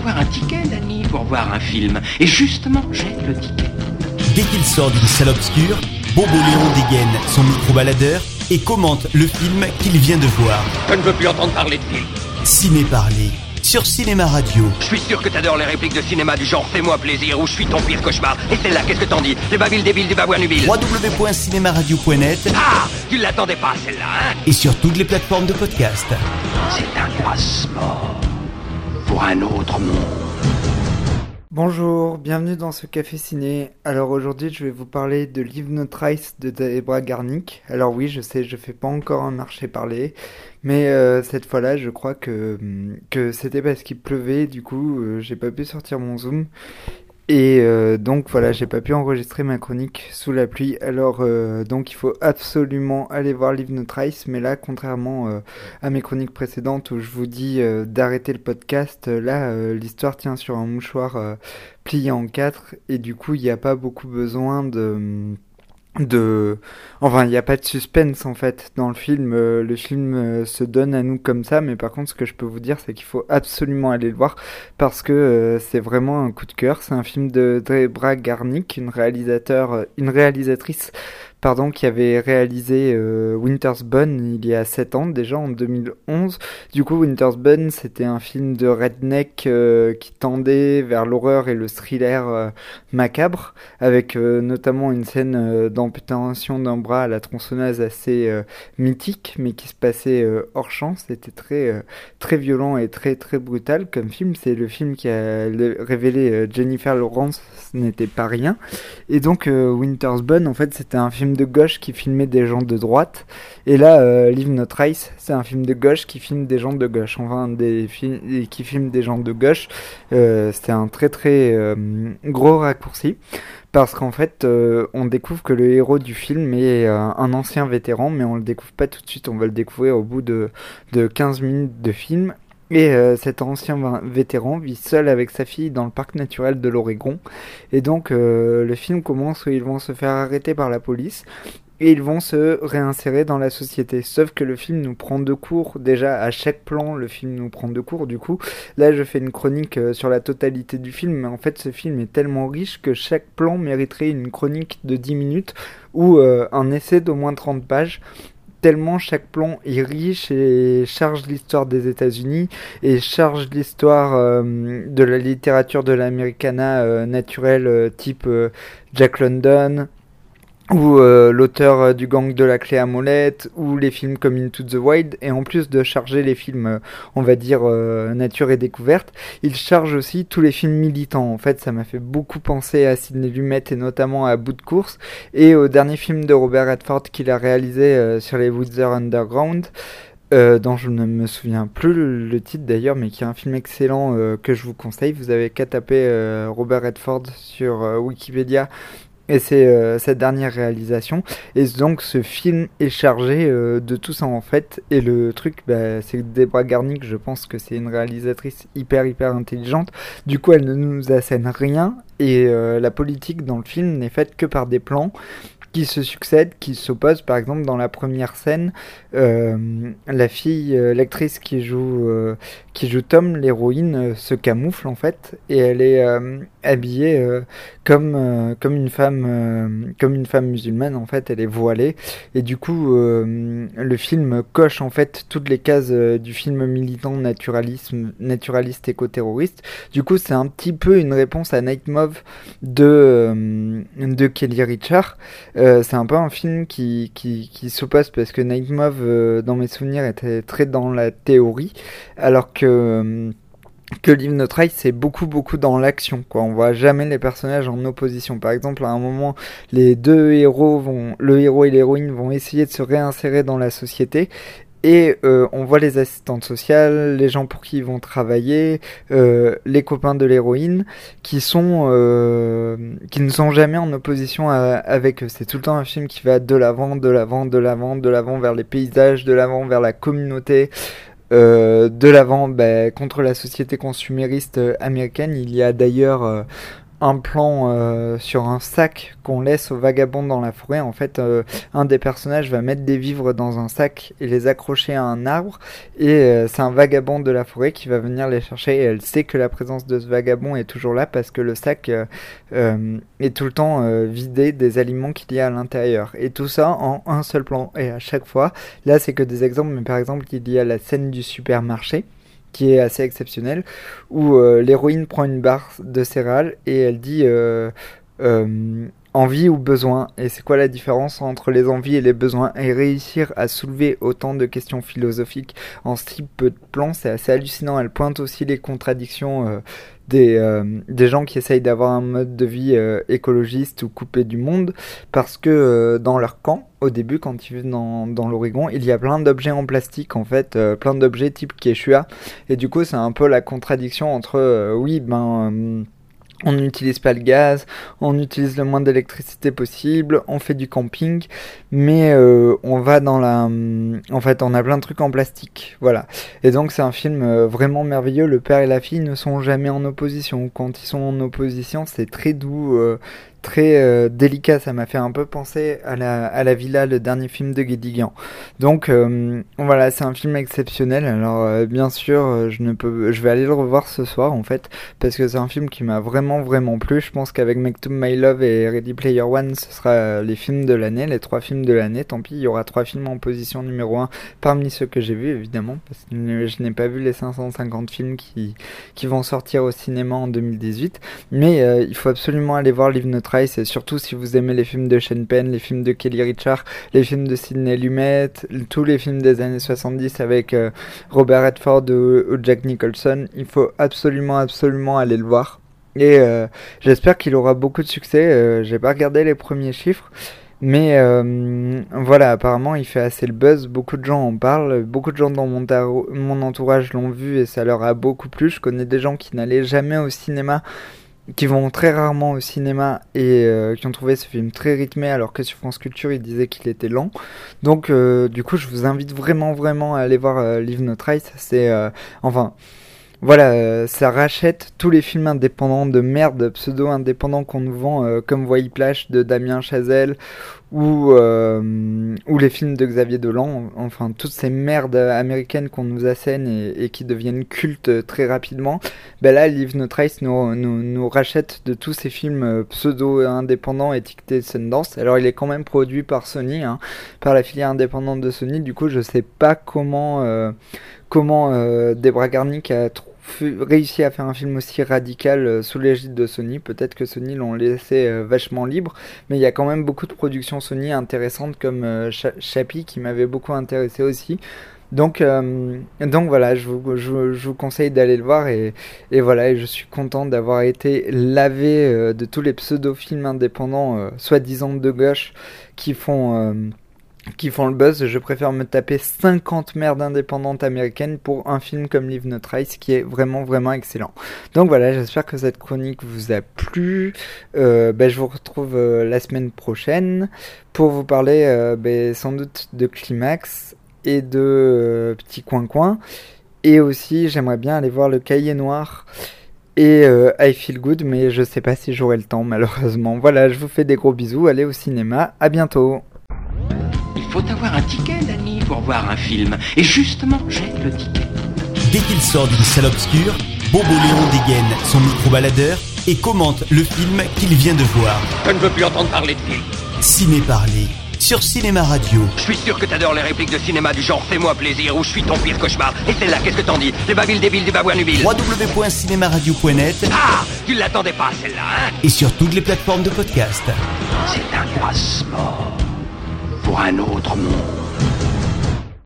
avoir un ticket, Danny, pour voir un film. Et justement, j'ai le ticket. Dès qu'il sort d'une salle obscure, Bobo Léon dégaine son micro-baladeur et commente le film qu'il vient de voir. Je ne veux plus entendre parler de film. Ciné Parler sur Cinéma Radio. Je suis sûr que t'adores les répliques de cinéma du genre Fais-moi plaisir ou Je suis ton pire cauchemar. Et celle-là, qu'est-ce que t'en dis? Les babilles débiles du babouin nubile. www.cinémaradio.net Ah Tu l'attendais pas, celle-là, hein? Et sur toutes les plateformes de podcast. C'est un passeport un autre monde. Bonjour, bienvenue dans ce café ciné. Alors aujourd'hui, je vais vous parler de Live No Trice de Debra Garnick. Alors oui, je sais, je fais pas encore un marché parler, mais euh, cette fois-là, je crois que que c'était parce qu'il pleuvait, du coup, euh, j'ai pas pu sortir mon zoom. Et euh, donc voilà, j'ai pas pu enregistrer ma chronique sous la pluie. Alors euh, donc il faut absolument aller voir Live No Trice. Mais là, contrairement euh, à mes chroniques précédentes où je vous dis euh, d'arrêter le podcast, euh, là l'histoire tient sur un mouchoir plié en quatre et du coup il n'y a pas beaucoup besoin de de enfin il n'y a pas de suspense en fait dans le film. Euh, le film euh, se donne à nous comme ça mais par contre ce que je peux vous dire c'est qu'il faut absolument aller le voir parce que euh, c'est vraiment un coup de cœur. C'est un film de Debra Garnick une réalisateur une réalisatrice pardon qui avait réalisé euh, Winter's Bone il y a 7 ans déjà en 2011 du coup Winter's Bone c'était un film de redneck euh, qui tendait vers l'horreur et le thriller euh, macabre avec euh, notamment une scène d'amputation d'un bras à la tronçonneuse assez mythique mais qui se passait hors champ. C'était très très violent et très très brutal comme film. C'est le film qui a révélé Jennifer Lawrence ce n'était pas rien. Et donc Winter's Bone en fait c'était un film de gauche qui filmait des gens de droite. Et là euh, Trice c'est un film de gauche qui filme des gens de gauche. Enfin des films qui filme des gens de gauche. Euh, c'était un très très euh, gros raccourci. Parce qu'en fait euh, on découvre que le héros du film est euh, un ancien vétéran mais on le découvre pas tout de suite. On va le découvrir au bout de, de 15 minutes de film et euh, cet ancien vétéran vit seul avec sa fille dans le parc naturel de l'Oregon et donc euh, le film commence où ils vont se faire arrêter par la police et ils vont se réinsérer dans la société. Sauf que le film nous prend de court. Déjà, à chaque plan, le film nous prend de court. Du coup, là, je fais une chronique euh, sur la totalité du film. Mais en fait, ce film est tellement riche que chaque plan mériterait une chronique de 10 minutes ou un essai d'au moins 30 pages. Tellement chaque plan est riche et charge l'histoire des États-Unis et charge l'histoire euh, de la littérature de l'Americana euh, naturelle euh, type Jack London, ou euh, l'auteur euh, du gang de la clé à molette, ou les films comme Into the Wild, et en plus de charger les films, euh, on va dire, euh, nature et découverte, il charge aussi tous les films militants. En fait, ça m'a fait beaucoup penser à Sidney Lumet, et notamment à Bout de course, et au dernier film de Robert Redford qu'il a réalisé euh, sur les Woods Underground, euh, dont je ne me souviens plus le, le titre d'ailleurs, mais qui est un film excellent euh, que je vous conseille. Vous avez qu'à taper euh, Robert Redford sur euh, Wikipédia et c'est euh, cette dernière réalisation. Et donc ce film est chargé euh, de tout ça en fait. Et le truc, bah, c'est que Debra Garnick, je pense que c'est une réalisatrice hyper hyper intelligente. Du coup, elle ne nous assène rien. Et euh, la politique dans le film n'est faite que par des plans qui se succèdent, qui s'opposent. Par exemple, dans la première scène, euh, la fille, euh, l'actrice qui joue euh, qui joue Tom, l'héroïne, se camoufle en fait, et elle est habillée comme comme une femme comme une femme musulmane en fait, elle est voilée, et du coup le film coche en fait toutes les cases du film militant naturaliste éco-terroriste. Du coup, c'est un petit peu une réponse à Night Move de de Kelly Richard. Euh, c'est un peu un film qui, qui, qui s'oppose parce que Night euh, dans mes souvenirs, était très dans la théorie, alors que, euh, que Live c'est beaucoup, beaucoup dans l'action. Quoi. On voit jamais les personnages en opposition. Par exemple, à un moment, les deux héros vont, le héros et l'héroïne vont essayer de se réinsérer dans la société. Et euh, on voit les assistantes sociales, les gens pour qui ils vont travailler, euh, les copains de l'héroïne, qui sont euh, qui ne sont jamais en opposition avec eux. C'est tout le temps un film qui va de l'avant, de l'avant, de l'avant, de l'avant vers les paysages, de l'avant vers la communauté, euh, de l'avant bah, contre la société consumériste euh, américaine. Il y a d'ailleurs euh, un plan euh, sur un sac qu'on laisse aux vagabonds dans la forêt. En fait, euh, un des personnages va mettre des vivres dans un sac et les accrocher à un arbre. Et euh, c'est un vagabond de la forêt qui va venir les chercher. Et elle sait que la présence de ce vagabond est toujours là parce que le sac est tout le temps vidé des aliments qu'il y a à l'intérieur. Et tout ça en un seul plan. Et à chaque fois, là c'est que des exemples, mais par exemple il y a la scène du supermarché qui est assez exceptionnel, où euh, l'héroïne prend une barre de céréales et elle dit euh, euh, envie ou besoin. Et c'est quoi la différence entre les envies et les besoins? Et réussir à soulever autant de questions philosophiques en si peu de plans, c'est assez hallucinant. Elle pointe aussi les contradictions des, euh, des gens qui essayent d'avoir un mode de vie euh, écologiste ou coupé du monde, parce que euh, dans leur camp, au début, quand ils vivent dans, dans l'Oregon, il y a plein d'objets en plastique, en fait, plein d'objets type Quechua, et du coup, c'est un peu la contradiction entre, oui, ben on n'utilise pas le gaz, on utilise le moins d'électricité possible, on fait du camping, mais euh, on va dans la... En fait, on a plein de trucs en plastique, voilà. Et donc c'est un film euh, vraiment merveilleux, le père et la fille ne sont jamais en opposition. Quand ils sont en opposition, c'est très doux, euh, très euh, délicat. Ça m'a fait un peu penser à la, à la Villa, le dernier film de Guédiguian. Donc euh, voilà, c'est un film exceptionnel. Alors euh, bien sûr, je ne peux, je vais aller le revoir ce soir en fait, parce que c'est un film qui m'a vraiment vraiment plu. Je pense qu'avec Make to My Love et Ready Player One, ce sera les films de l'année, les trois films de l'année. Tant pis, il y aura trois films en position numéro 1 parmi ceux que j'ai vus évidemment, parce que je n'ai pas vu les 550 films qui, qui vont sortir au cinéma en 2018. Mais il faut absolument aller voir Live Notre c'est surtout si vous aimez les films de Sean Penn, les films de Kelly Richard, les films de Sidney Lumet, tous les films des années 70 avec euh, Robert Redford ou, Jack Nicholson, il faut absolument, absolument aller le voir. Et euh, j'espère qu'il aura beaucoup de succès. Euh, j'ai pas regardé les premiers chiffres. Mais voilà, apparemment il fait assez le buzz, beaucoup de gens en parlent, beaucoup de gens dans mon entourage l'ont vu et ça leur a beaucoup plu. Je connais des gens qui n'allaient jamais au cinéma qui vont très rarement au cinéma et euh, qui ont trouvé ce film très rythmé alors que sur France Culture ils disaient qu'il était lent. Donc euh, du coup je vous invite vraiment vraiment à aller voir euh, Live No Trace. C'est enfin voilà, ça rachète tous les films indépendants de merde, pseudo-indépendants qu'on nous vend, comme Voyage de Damien Chazelle, ou, euh, ou les films de Xavier Dolan, enfin toutes ces merdes américaines qu'on nous assène et, qui deviennent cultes très rapidement, ben là Live No Trace nous, nous, nous, rachète de tous ces films euh, pseudo-indépendants étiquetés Sundance. Alors il est quand même produit par Sony, hein, par la filière indépendante de Sony, du coup je sais pas comment, euh, comment euh, Debra Garnick a trouvé réussi à faire un film aussi radical euh, sous l'égide de Sony. Peut-être que Sony l'ont laissé euh, vachement libre, mais il y a quand même beaucoup de productions Sony intéressantes comme euh, Chappie qui m'avait beaucoup intéressé aussi. Donc, donc voilà, je vous, je, vous conseille d'aller le voir et, et, voilà, et je suis content d'avoir été lavé de tous les pseudo-films indépendants, soi-disant de gauche, qui font qui font le buzz, je préfère me taper 50 merdes indépendantes américaines pour un film comme Live No Trace qui est vraiment vraiment excellent. Donc voilà, j'espère que cette chronique vous a plu. Euh, ben, je vous retrouve euh, la semaine prochaine pour vous parler euh, ben, sans doute de Climax et de Petit Coin Coin. Et aussi, j'aimerais bien aller voir le Cahier Noir et I Feel Good, mais je sais pas si j'aurai le temps malheureusement. Voilà, je vous fais des gros bisous, allez au cinéma, à bientôt avoir un ticket, Danny, pour voir un film. Et justement, j'ai le ticket. Dès qu'il sort d'une salle obscure, Bobo Léon dégaine son micro-baladeur et commente le film qu'il vient de voir. Je ne veux plus entendre parler de film. Ciné Parler sur Cinéma Radio. Je suis sûr que t'adores les répliques de cinéma du genre Fais-moi plaisir ou Je suis ton pire cauchemar. Et celle-là, qu'est-ce que t'en dis? Les bavilles débiles du babouin nubile. www.cinémaradio.net Ah Tu l'attendais pas, celle-là, hein? Et sur toutes les plateformes de podcast. C'est un passeport pour un autre monde.